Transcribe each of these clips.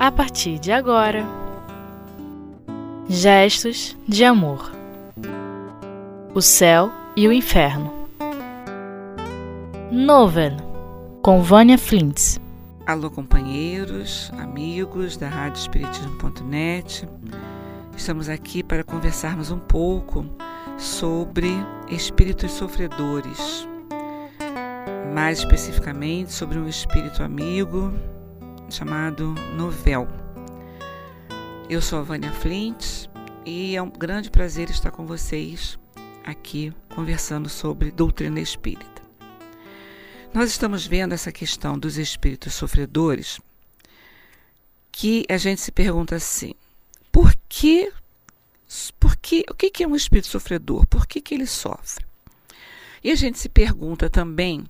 a partir de agora. Gestos de amor. O céu e o inferno. Noven, com Vânia Flintz. Alô, companheiros, amigos da Rádio Espiritismo.net. Estamos aqui para conversarmos um pouco sobre espíritos sofredores, mais especificamente sobre um espírito amigo chamado Novel. Eu sou a Vânia Flint e é um grande prazer estar com vocês aqui conversando sobre doutrina espírita. Nós estamos vendo essa questão dos espíritos sofredores que a gente se pergunta assim: por que, por que o que é um espírito sofredor? Por que, que ele sofre? E a gente se pergunta também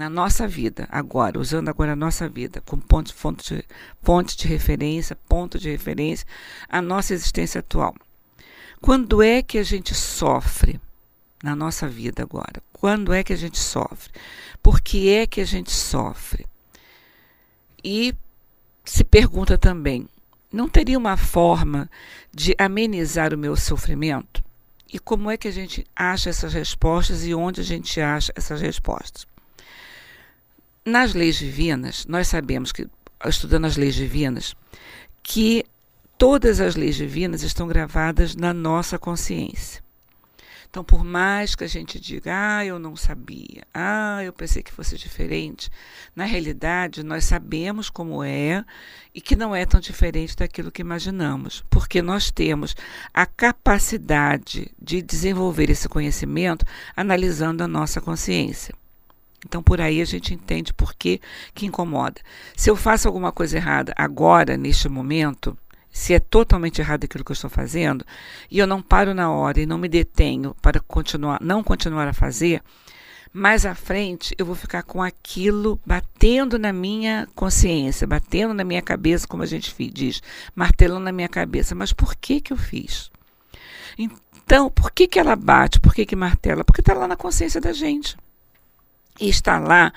na nossa vida, agora, usando agora a nossa vida como ponto, fonte, de, ponte de referência, ponto de referência, a nossa existência atual. Quando é que a gente sofre na nossa vida agora? Quando é que a gente sofre? Por que é que a gente sofre? E se pergunta também: não teria uma forma de amenizar o meu sofrimento? E como é que a gente acha essas respostas e onde a gente acha essas respostas? Nas leis divinas, nós sabemos que, estudando as leis divinas, que todas as leis divinas estão gravadas na nossa consciência. Então, por mais que a gente diga, ah, eu não sabia, ah, eu pensei que fosse diferente, na realidade nós sabemos como é e que não é tão diferente daquilo que imaginamos, porque nós temos a capacidade de desenvolver esse conhecimento analisando a nossa consciência. Então, por aí a gente entende por que, que incomoda. Se eu faço alguma coisa errada agora, neste momento, se é totalmente errado aquilo que eu estou fazendo, e eu não paro na hora e não me detenho para continuar, não continuar a fazer, mais à frente eu vou ficar com aquilo batendo na minha consciência, batendo na minha cabeça, como a gente diz, martelando na minha cabeça. Mas por que que eu fiz? Então, por que que ela bate? Por que que martela? Porque está lá na consciência da gente. E está lá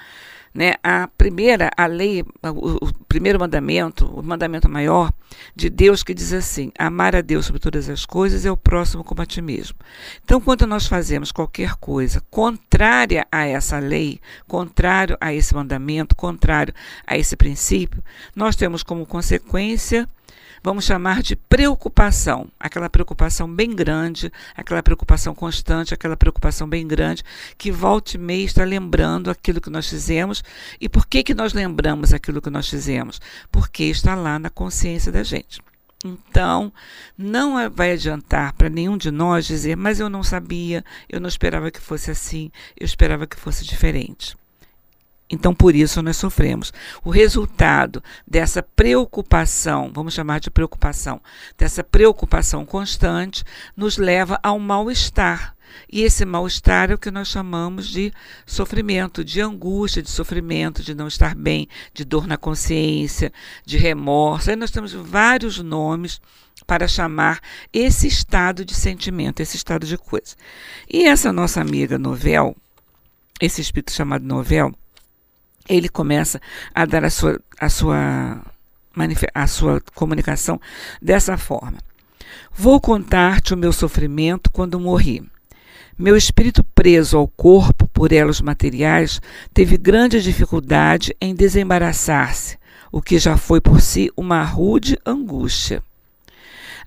né, a primeira, a lei, o, o, primeiro mandamento, o mandamento maior de Deus que diz assim: amar a Deus sobre todas as coisas é o próximo como a ti mesmo. Então, quando nós fazemos qualquer coisa contrária a essa lei, contrário a esse mandamento, contrário a esse princípio, nós temos como consequência vamos chamar de preocupação, aquela preocupação bem grande, aquela preocupação constante, aquela preocupação bem grande, que volta e meia está lembrando aquilo que nós fizemos. E por que, que nós lembramos aquilo que nós fizemos? Porque está lá na consciência da gente. Então, não vai adiantar para nenhum de nós dizer, mas eu não sabia, eu não esperava que fosse assim, eu esperava que fosse diferente. Então, por isso nós sofremos. O resultado dessa preocupação, vamos chamar de preocupação, dessa preocupação constante, nos leva ao mal-estar. E esse mal-estar é o que nós chamamos de sofrimento, de angústia, de sofrimento, de não estar bem, de dor na consciência, de remorso. Aí nós temos vários nomes para chamar esse estado de sentimento, esse estado de coisa. E essa nossa amiga Novel, esse espírito chamado Novel, ele começa a dar a sua, a sua, a sua comunicação dessa forma. Vou contar-te o meu sofrimento quando morri. Meu espírito preso ao corpo por elos materiais teve grande dificuldade em desembaraçar-se, o que já foi por si uma rude angústia.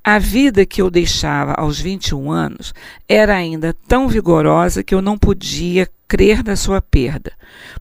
A vida que eu deixava aos 21 anos era ainda tão vigorosa que eu não podia crer na sua perda.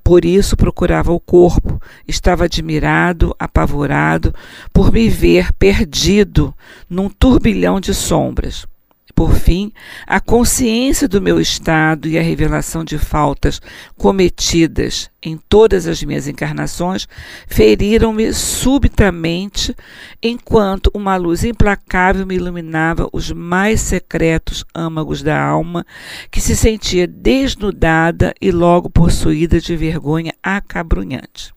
Por isso procurava o corpo, estava admirado, apavorado por me ver perdido num turbilhão de sombras. Por fim, a consciência do meu estado e a revelação de faltas cometidas em todas as minhas encarnações feriram-me subitamente, enquanto uma luz implacável me iluminava os mais secretos âmagos da alma, que se sentia desnudada e logo possuída de vergonha acabrunhante.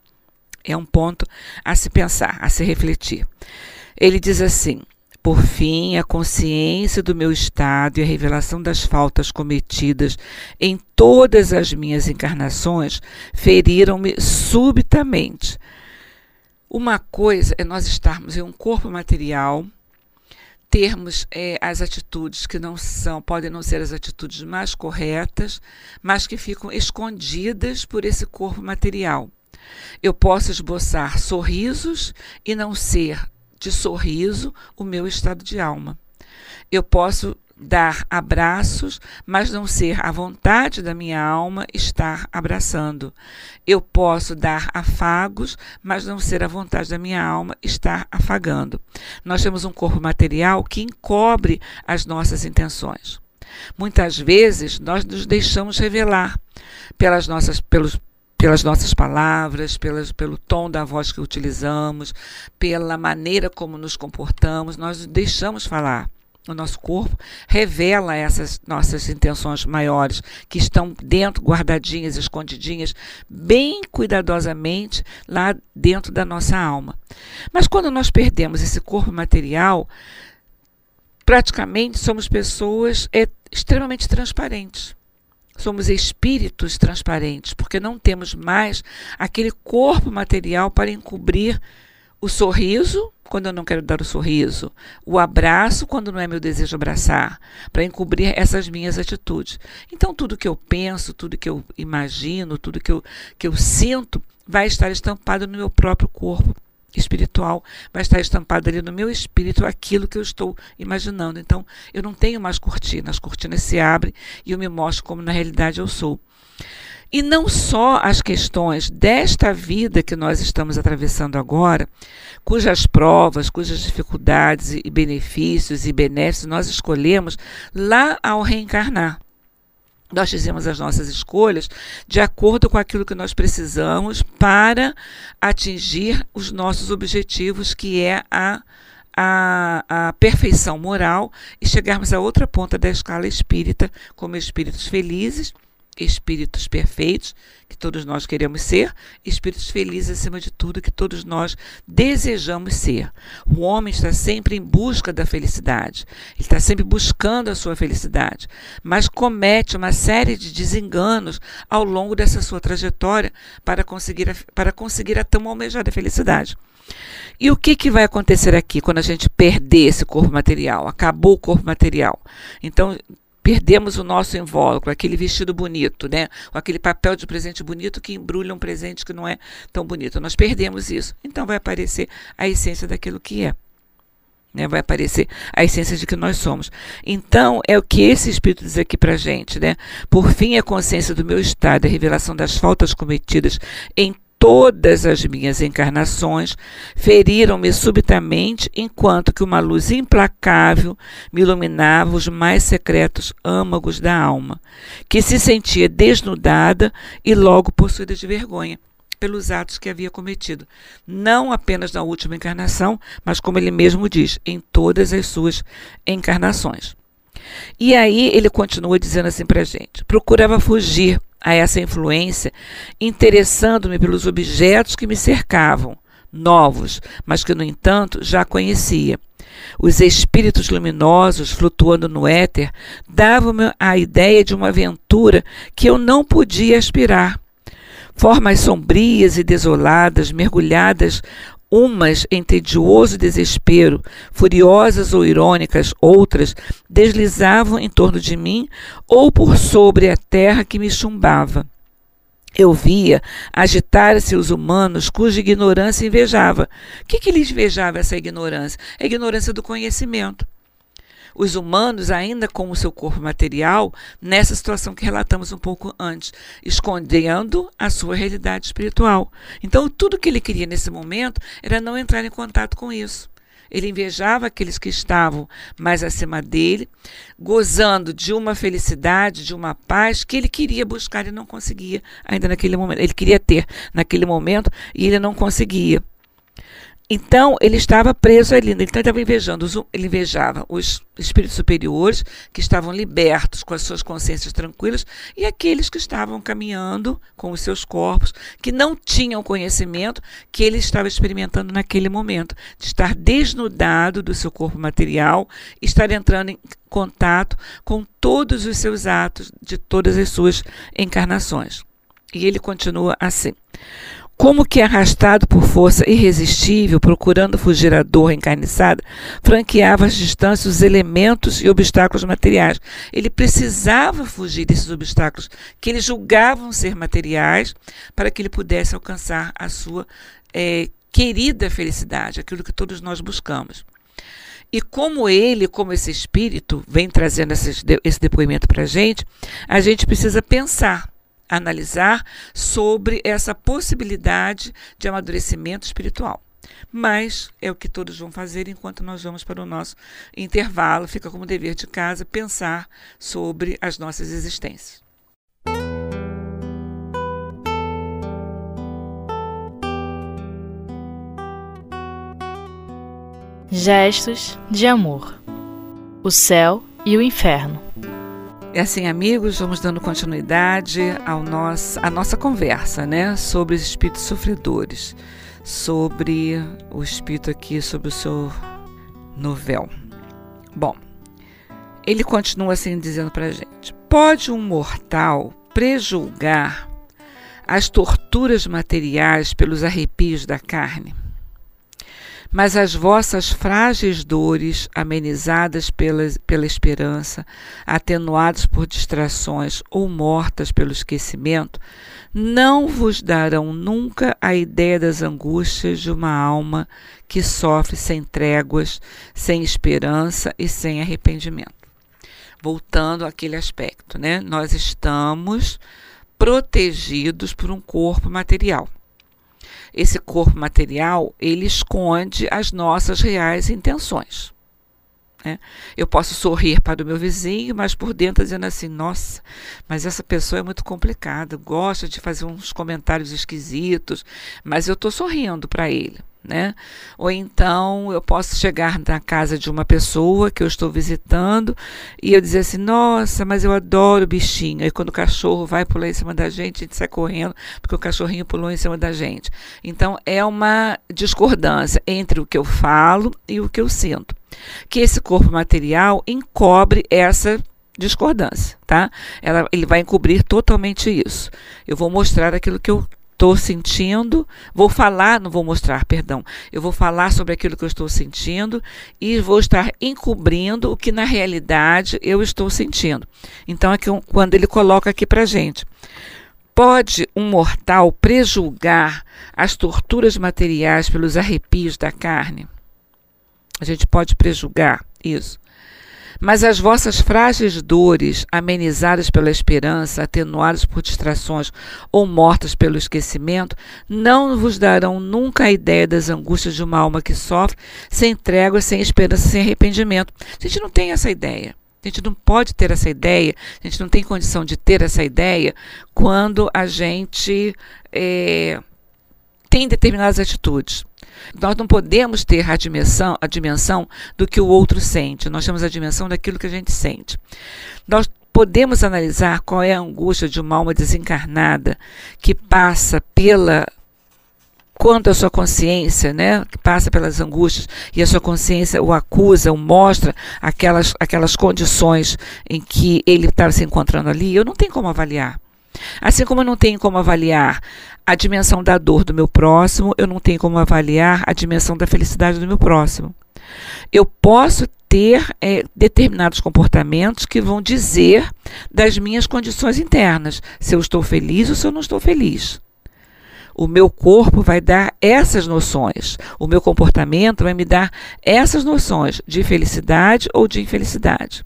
É um ponto a se pensar, a se refletir. Ele diz assim: por fim, a consciência do meu estado e a revelação das faltas cometidas em todas as minhas encarnações feriram-me subitamente. Uma coisa é nós estarmos em um corpo material, termos é, as atitudes que não são, podem não ser as atitudes mais corretas, mas que ficam escondidas por esse corpo material. Eu posso esboçar sorrisos e não ser de sorriso o meu estado de alma. Eu posso dar abraços, mas não ser a vontade da minha alma estar abraçando. Eu posso dar afagos, mas não ser a vontade da minha alma estar afagando. Nós temos um corpo material que encobre as nossas intenções. Muitas vezes nós nos deixamos revelar pelas nossas, pelos, pelas nossas palavras, pelas, pelo tom da voz que utilizamos, pela maneira como nos comportamos, nós deixamos falar. O nosso corpo revela essas nossas intenções maiores, que estão dentro, guardadinhas, escondidinhas, bem cuidadosamente lá dentro da nossa alma. Mas quando nós perdemos esse corpo material, praticamente somos pessoas é, extremamente transparentes. Somos espíritos transparentes, porque não temos mais aquele corpo material para encobrir o sorriso, quando eu não quero dar o sorriso, o abraço, quando não é meu desejo abraçar, para encobrir essas minhas atitudes. Então, tudo que eu penso, tudo que eu imagino, tudo que eu, que eu sinto, vai estar estampado no meu próprio corpo espiritual, vai estar estampado ali no meu espírito aquilo que eu estou imaginando. Então, eu não tenho mais cortina, as cortinas se abrem e eu me mostro como na realidade eu sou. E não só as questões desta vida que nós estamos atravessando agora, cujas provas, cujas dificuldades e benefícios e benéficos nós escolhemos lá ao reencarnar. Nós fizemos as nossas escolhas de acordo com aquilo que nós precisamos para atingir os nossos objetivos, que é a, a, a perfeição moral e chegarmos à outra ponta da escala espírita como espíritos felizes espíritos perfeitos, que todos nós queremos ser, espíritos felizes acima de tudo, que todos nós desejamos ser. O homem está sempre em busca da felicidade, ele está sempre buscando a sua felicidade, mas comete uma série de desenganos ao longo dessa sua trajetória para conseguir a, para conseguir a tão almejada felicidade. E o que, que vai acontecer aqui quando a gente perder esse corpo material? Acabou o corpo material. Então, perdemos o nosso invólucro, aquele vestido bonito, né? aquele papel de presente bonito que embrulha um presente que não é tão bonito. Nós perdemos isso. Então vai aparecer a essência daquilo que é. Né? Vai aparecer a essência de que nós somos. Então, é o que esse Espírito diz aqui para gente. Né? Por fim, a consciência do meu estado, a revelação das faltas cometidas em todas as minhas encarnações feriram-me subitamente, enquanto que uma luz implacável me iluminava os mais secretos âmagos da alma, que se sentia desnudada e logo possuída de vergonha pelos atos que havia cometido, não apenas na última encarnação, mas como ele mesmo diz, em todas as suas encarnações. E aí ele continua dizendo assim para gente: procurava fugir a essa influência, interessando-me pelos objetos que me cercavam, novos, mas que, no entanto, já conhecia. Os espíritos luminosos flutuando no éter davam-me a ideia de uma aventura que eu não podia aspirar. Formas sombrias e desoladas, mergulhadas umas em tedioso desespero, furiosas ou irônicas, outras deslizavam em torno de mim ou por sobre a terra que me chumbava. Eu via agitar-se os humanos cuja ignorância invejava. O que, que lhes invejava essa ignorância? A ignorância do conhecimento os humanos, ainda com o seu corpo material, nessa situação que relatamos um pouco antes, escondendo a sua realidade espiritual. Então, tudo que ele queria nesse momento era não entrar em contato com isso. Ele invejava aqueles que estavam mais acima dele, gozando de uma felicidade, de uma paz que ele queria buscar e não conseguia ainda naquele momento. Ele queria ter naquele momento e ele não conseguia. Então, ele estava preso ali. Então, ele estava invejando, ele invejava os espíritos superiores, que estavam libertos, com as suas consciências tranquilas, e aqueles que estavam caminhando com os seus corpos, que não tinham conhecimento que ele estava experimentando naquele momento, de estar desnudado do seu corpo material, estar entrando em contato com todos os seus atos de todas as suas encarnações. E ele continua assim. Como que arrastado por força irresistível, procurando fugir à dor encarniçada, franqueava às distâncias os elementos e obstáculos materiais. Ele precisava fugir desses obstáculos que ele julgavam ser materiais para que ele pudesse alcançar a sua é, querida felicidade, aquilo que todos nós buscamos. E como ele, como esse espírito, vem trazendo esse depoimento para a gente, a gente precisa pensar analisar sobre essa possibilidade de amadurecimento espiritual. Mas é o que todos vão fazer enquanto nós vamos para o nosso intervalo. Fica como dever de casa pensar sobre as nossas existências. Gestos de amor. O céu e o inferno. É assim, amigos, vamos dando continuidade ao nosso, à nossa conversa, né, sobre os espíritos sofredores, sobre o espírito aqui, sobre o seu novel. Bom, ele continua assim dizendo para gente: pode um mortal prejulgar as torturas materiais pelos arrepios da carne? Mas as vossas frágeis dores, amenizadas pela, pela esperança, atenuadas por distrações ou mortas pelo esquecimento, não vos darão nunca a ideia das angústias de uma alma que sofre sem tréguas, sem esperança e sem arrependimento. Voltando àquele aspecto, né? Nós estamos protegidos por um corpo material esse corpo material ele esconde as nossas reais intenções. Né? Eu posso sorrir para o meu vizinho, mas por dentro dizendo assim: nossa, mas essa pessoa é muito complicada, gosta de fazer uns comentários esquisitos, mas eu estou sorrindo para ele né? Ou então eu posso chegar na casa de uma pessoa que eu estou visitando e eu dizer assim: nossa, mas eu adoro bichinho. Aí quando o cachorro vai pular em cima da gente, a gente sai correndo porque o cachorrinho pulou em cima da gente. Então é uma discordância entre o que eu falo e o que eu sinto. Que esse corpo material encobre essa discordância, tá? Ela, ele vai encobrir totalmente isso. Eu vou mostrar aquilo que eu estou sentindo, vou falar, não vou mostrar, perdão, eu vou falar sobre aquilo que eu estou sentindo e vou estar encobrindo o que na realidade eu estou sentindo. Então, é que, quando ele coloca aqui para gente. Pode um mortal prejulgar as torturas materiais pelos arrepios da carne? A gente pode prejulgar isso. Mas as vossas frágeis dores, amenizadas pela esperança, atenuadas por distrações ou mortas pelo esquecimento, não vos darão nunca a ideia das angústias de uma alma que sofre, sem trégua, sem esperança, sem arrependimento. A gente não tem essa ideia. A gente não pode ter essa ideia, a gente não tem condição de ter essa ideia quando a gente é, tem determinadas atitudes. Nós não podemos ter a dimensão, a dimensão do que o outro sente, nós temos a dimensão daquilo que a gente sente. Nós podemos analisar qual é a angústia de uma alma desencarnada que passa pela quanto a sua consciência, né, que passa pelas angústias e a sua consciência o acusa, o mostra aquelas, aquelas condições em que ele estava se encontrando ali, eu não tenho como avaliar. Assim como eu não tenho como avaliar a dimensão da dor do meu próximo, eu não tenho como avaliar a dimensão da felicidade do meu próximo. Eu posso ter é, determinados comportamentos que vão dizer das minhas condições internas, se eu estou feliz ou se eu não estou feliz. O meu corpo vai dar essas noções, o meu comportamento vai me dar essas noções de felicidade ou de infelicidade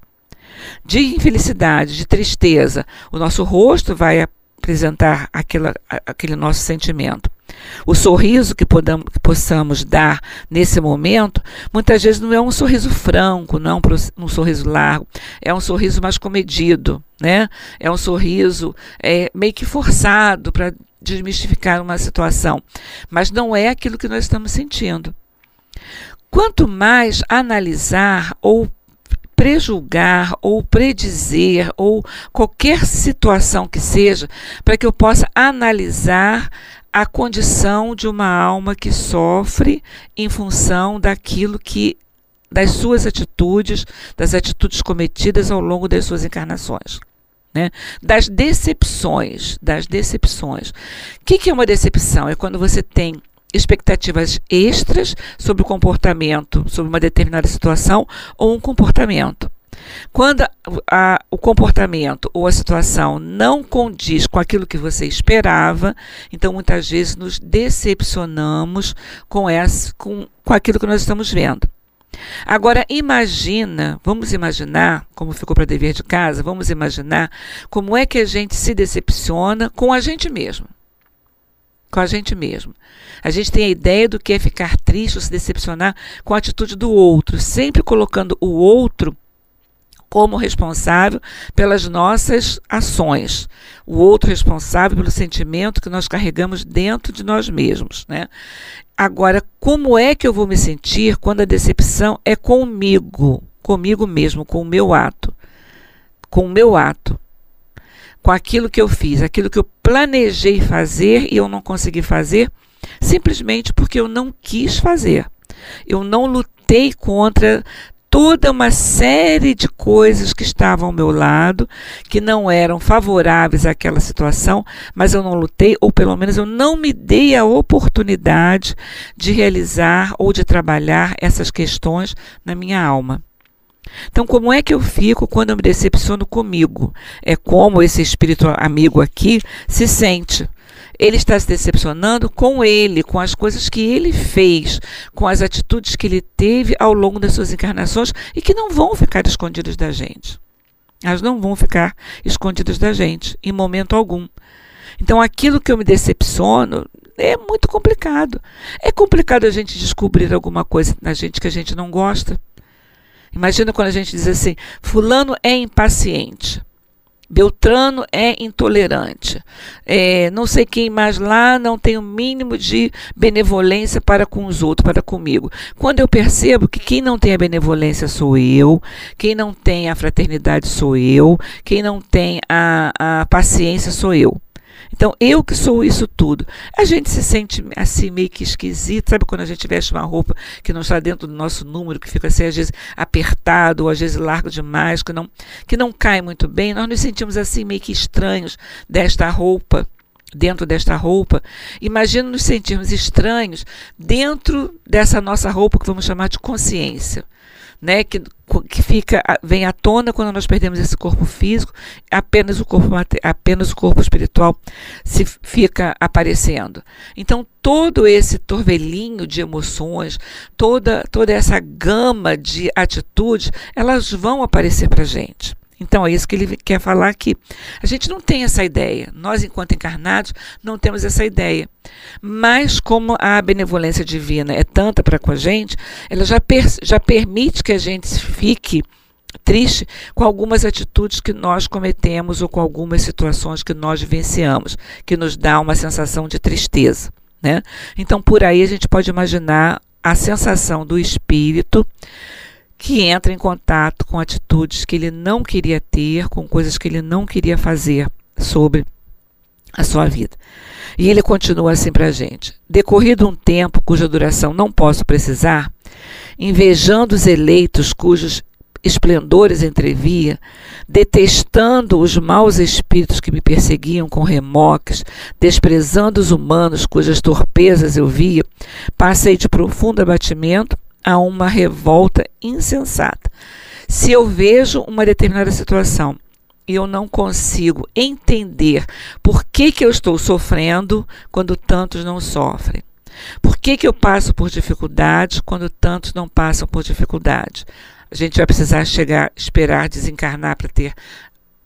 de infelicidade, de tristeza, o nosso rosto vai apresentar aquela, aquele nosso sentimento. O sorriso que, podamos, que possamos dar nesse momento, muitas vezes não é um sorriso franco, não é um, um sorriso largo, é um sorriso mais comedido, né? É um sorriso é, meio que forçado para desmistificar uma situação, mas não é aquilo que nós estamos sentindo. Quanto mais analisar ou prejulgar ou predizer ou qualquer situação que seja, para que eu possa analisar a condição de uma alma que sofre em função daquilo que das suas atitudes, das atitudes cometidas ao longo das suas encarnações. Né? Das decepções, das decepções. O que, que é uma decepção? É quando você tem expectativas extras sobre o comportamento, sobre uma determinada situação ou um comportamento. Quando a, a, o comportamento ou a situação não condiz com aquilo que você esperava, então muitas vezes nos decepcionamos com, essa, com, com aquilo que nós estamos vendo. Agora imagina, vamos imaginar, como ficou para dever de casa, vamos imaginar como é que a gente se decepciona com a gente mesmo. Com a gente mesmo. A gente tem a ideia do que é ficar triste ou se decepcionar com a atitude do outro, sempre colocando o outro como responsável pelas nossas ações, o outro responsável pelo sentimento que nós carregamos dentro de nós mesmos, né? Agora, como é que eu vou me sentir quando a decepção é comigo, comigo mesmo, com o meu ato, com o meu ato, com aquilo que eu fiz, aquilo que eu planejei fazer e eu não consegui fazer, simplesmente porque eu não quis fazer. Eu não lutei contra toda uma série de coisas que estavam ao meu lado, que não eram favoráveis àquela situação, mas eu não lutei, ou pelo menos eu não me dei a oportunidade de realizar ou de trabalhar essas questões na minha alma. Então, como é que eu fico quando eu me decepciono comigo? É como esse espírito amigo aqui se sente ele está se decepcionando com ele, com as coisas que ele fez, com as atitudes que ele teve ao longo das suas encarnações e que não vão ficar escondidas da gente. Elas não vão ficar escondidas da gente em momento algum. Então, aquilo que eu me decepciono é muito complicado. É complicado a gente descobrir alguma coisa na gente que a gente não gosta. Imagina quando a gente diz assim: Fulano é impaciente. Beltrano é intolerante. É, não sei quem mais lá não tem o mínimo de benevolência para com os outros, para comigo. Quando eu percebo que quem não tem a benevolência sou eu, quem não tem a fraternidade sou eu, quem não tem a, a paciência sou eu. Então, eu que sou isso tudo. A gente se sente assim meio que esquisito, sabe quando a gente veste uma roupa que não está dentro do nosso número, que fica assim, às vezes apertado, ou às vezes largo demais, que não, que não cai muito bem. Nós nos sentimos assim meio que estranhos desta roupa dentro desta roupa. Imagina nos sentirmos estranhos dentro dessa nossa roupa que vamos chamar de consciência né, que, que fica vem à tona quando nós perdemos esse corpo físico, apenas o corpo apenas o corpo espiritual se fica aparecendo. Então todo esse torvelinho de emoções, toda toda essa gama de atitudes, elas vão aparecer para gente. Então, é isso que ele quer falar aqui. A gente não tem essa ideia. Nós, enquanto encarnados, não temos essa ideia. Mas, como a benevolência divina é tanta para com a gente, ela já, per já permite que a gente fique triste com algumas atitudes que nós cometemos ou com algumas situações que nós vivenciamos, que nos dá uma sensação de tristeza. Né? Então, por aí a gente pode imaginar a sensação do espírito que entra em contato com atitudes que ele não queria ter, com coisas que ele não queria fazer sobre a sua vida. E ele continua assim para a gente. Decorrido um tempo cuja duração não posso precisar, invejando os eleitos cujos esplendores entrevia, detestando os maus espíritos que me perseguiam com remoques, desprezando os humanos cujas torpezas eu via, passei de profundo abatimento a uma revolta insensata. Se eu vejo uma determinada situação e eu não consigo entender por que, que eu estou sofrendo quando tantos não sofrem. Por que, que eu passo por dificuldades quando tantos não passam por dificuldades? A gente vai precisar chegar, esperar desencarnar para ter,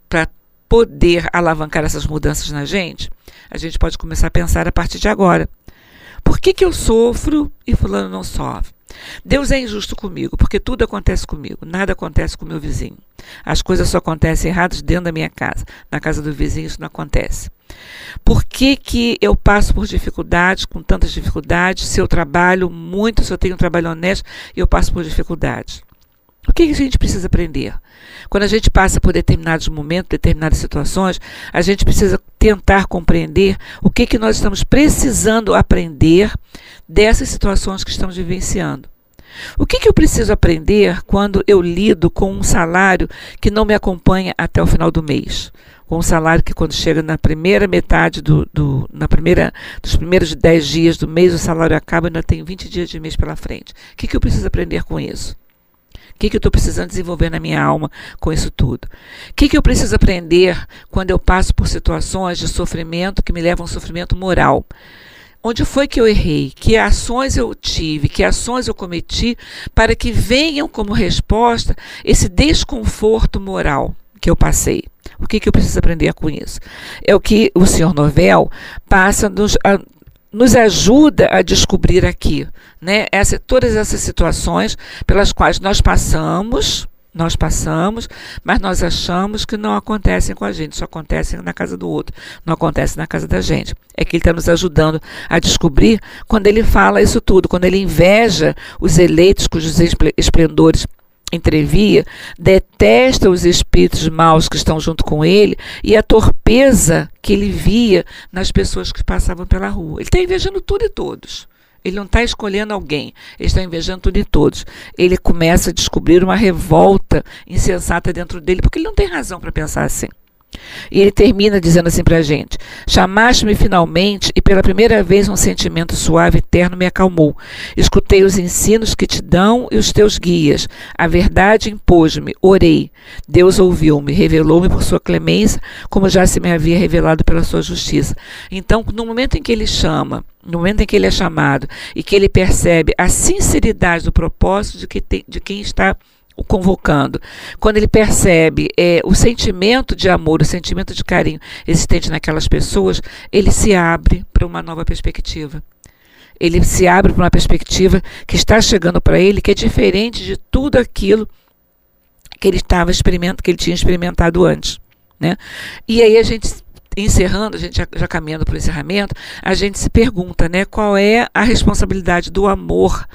para poder alavancar essas mudanças na gente. A gente pode começar a pensar a partir de agora. Por que, que eu sofro e fulano não sofre? Deus é injusto comigo, porque tudo acontece comigo, nada acontece com o meu vizinho. As coisas só acontecem erradas dentro da minha casa. Na casa do vizinho isso não acontece. Por que, que eu passo por dificuldades, com tantas dificuldades, se eu trabalho muito, se eu tenho um trabalho honesto, eu passo por dificuldades? Que a gente precisa aprender? Quando a gente passa por determinados momentos, determinadas situações, a gente precisa tentar compreender o que, que nós estamos precisando aprender dessas situações que estamos vivenciando. O que, que eu preciso aprender quando eu lido com um salário que não me acompanha até o final do mês? com um salário que quando chega na primeira metade do, do na primeira dos primeiros 10 dias do mês o salário acaba e ainda tem 20 dias de mês pela frente. O que, que eu preciso aprender com isso? O que, que eu estou precisando desenvolver na minha alma com isso tudo? O que, que eu preciso aprender quando eu passo por situações de sofrimento que me levam a um sofrimento moral? Onde foi que eu errei? Que ações eu tive? Que ações eu cometi para que venham como resposta esse desconforto moral que eu passei? O que, que eu preciso aprender com isso? É o que o senhor Novel passa nos, a, nos ajuda a descobrir aqui, né? Essa, todas essas situações pelas quais nós passamos nós passamos, mas nós achamos que não acontecem com a gente, só acontecem na casa do outro, não acontece na casa da gente. É que ele está nos ajudando a descobrir quando ele fala isso tudo, quando ele inveja os eleitos cujos esplendores entrevia, detesta os espíritos maus que estão junto com ele e a torpeza que ele via nas pessoas que passavam pela rua. Ele está invejando tudo e todos. Ele não está escolhendo alguém, ele está invejando tudo e todos. Ele começa a descobrir uma revolta insensata dentro dele, porque ele não tem razão para pensar assim. E ele termina dizendo assim para a gente: Chamaste-me finalmente, e pela primeira vez um sentimento suave e terno me acalmou. Escutei os ensinos que te dão e os teus guias. A verdade impôs-me, orei. Deus ouviu-me, revelou-me por sua clemência, como já se me havia revelado pela sua justiça. Então, no momento em que ele chama, no momento em que ele é chamado e que ele percebe a sinceridade do propósito de, que tem, de quem está o convocando, quando ele percebe é, o sentimento de amor, o sentimento de carinho existente naquelas pessoas, ele se abre para uma nova perspectiva. Ele se abre para uma perspectiva que está chegando para ele, que é diferente de tudo aquilo que ele estava experimentando, que ele tinha experimentado antes. Né? E aí a gente encerrando, a gente já, já caminhando para o encerramento, a gente se pergunta, né, qual é a responsabilidade do amor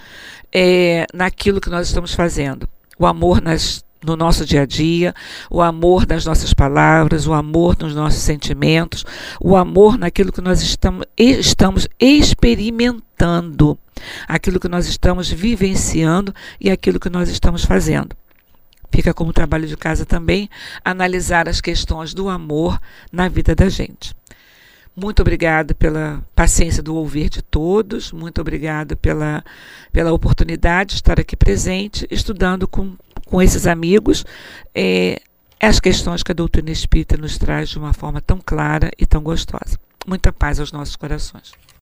é, naquilo que nós estamos fazendo? O amor nas, no nosso dia a dia, o amor nas nossas palavras, o amor nos nossos sentimentos, o amor naquilo que nós estamos, estamos experimentando, aquilo que nós estamos vivenciando e aquilo que nós estamos fazendo. Fica como trabalho de casa também analisar as questões do amor na vida da gente. Muito obrigada pela paciência do ouvir de todos, muito obrigada pela, pela oportunidade de estar aqui presente, estudando com, com esses amigos é, as questões que a doutrina espírita nos traz de uma forma tão clara e tão gostosa. Muita paz aos nossos corações.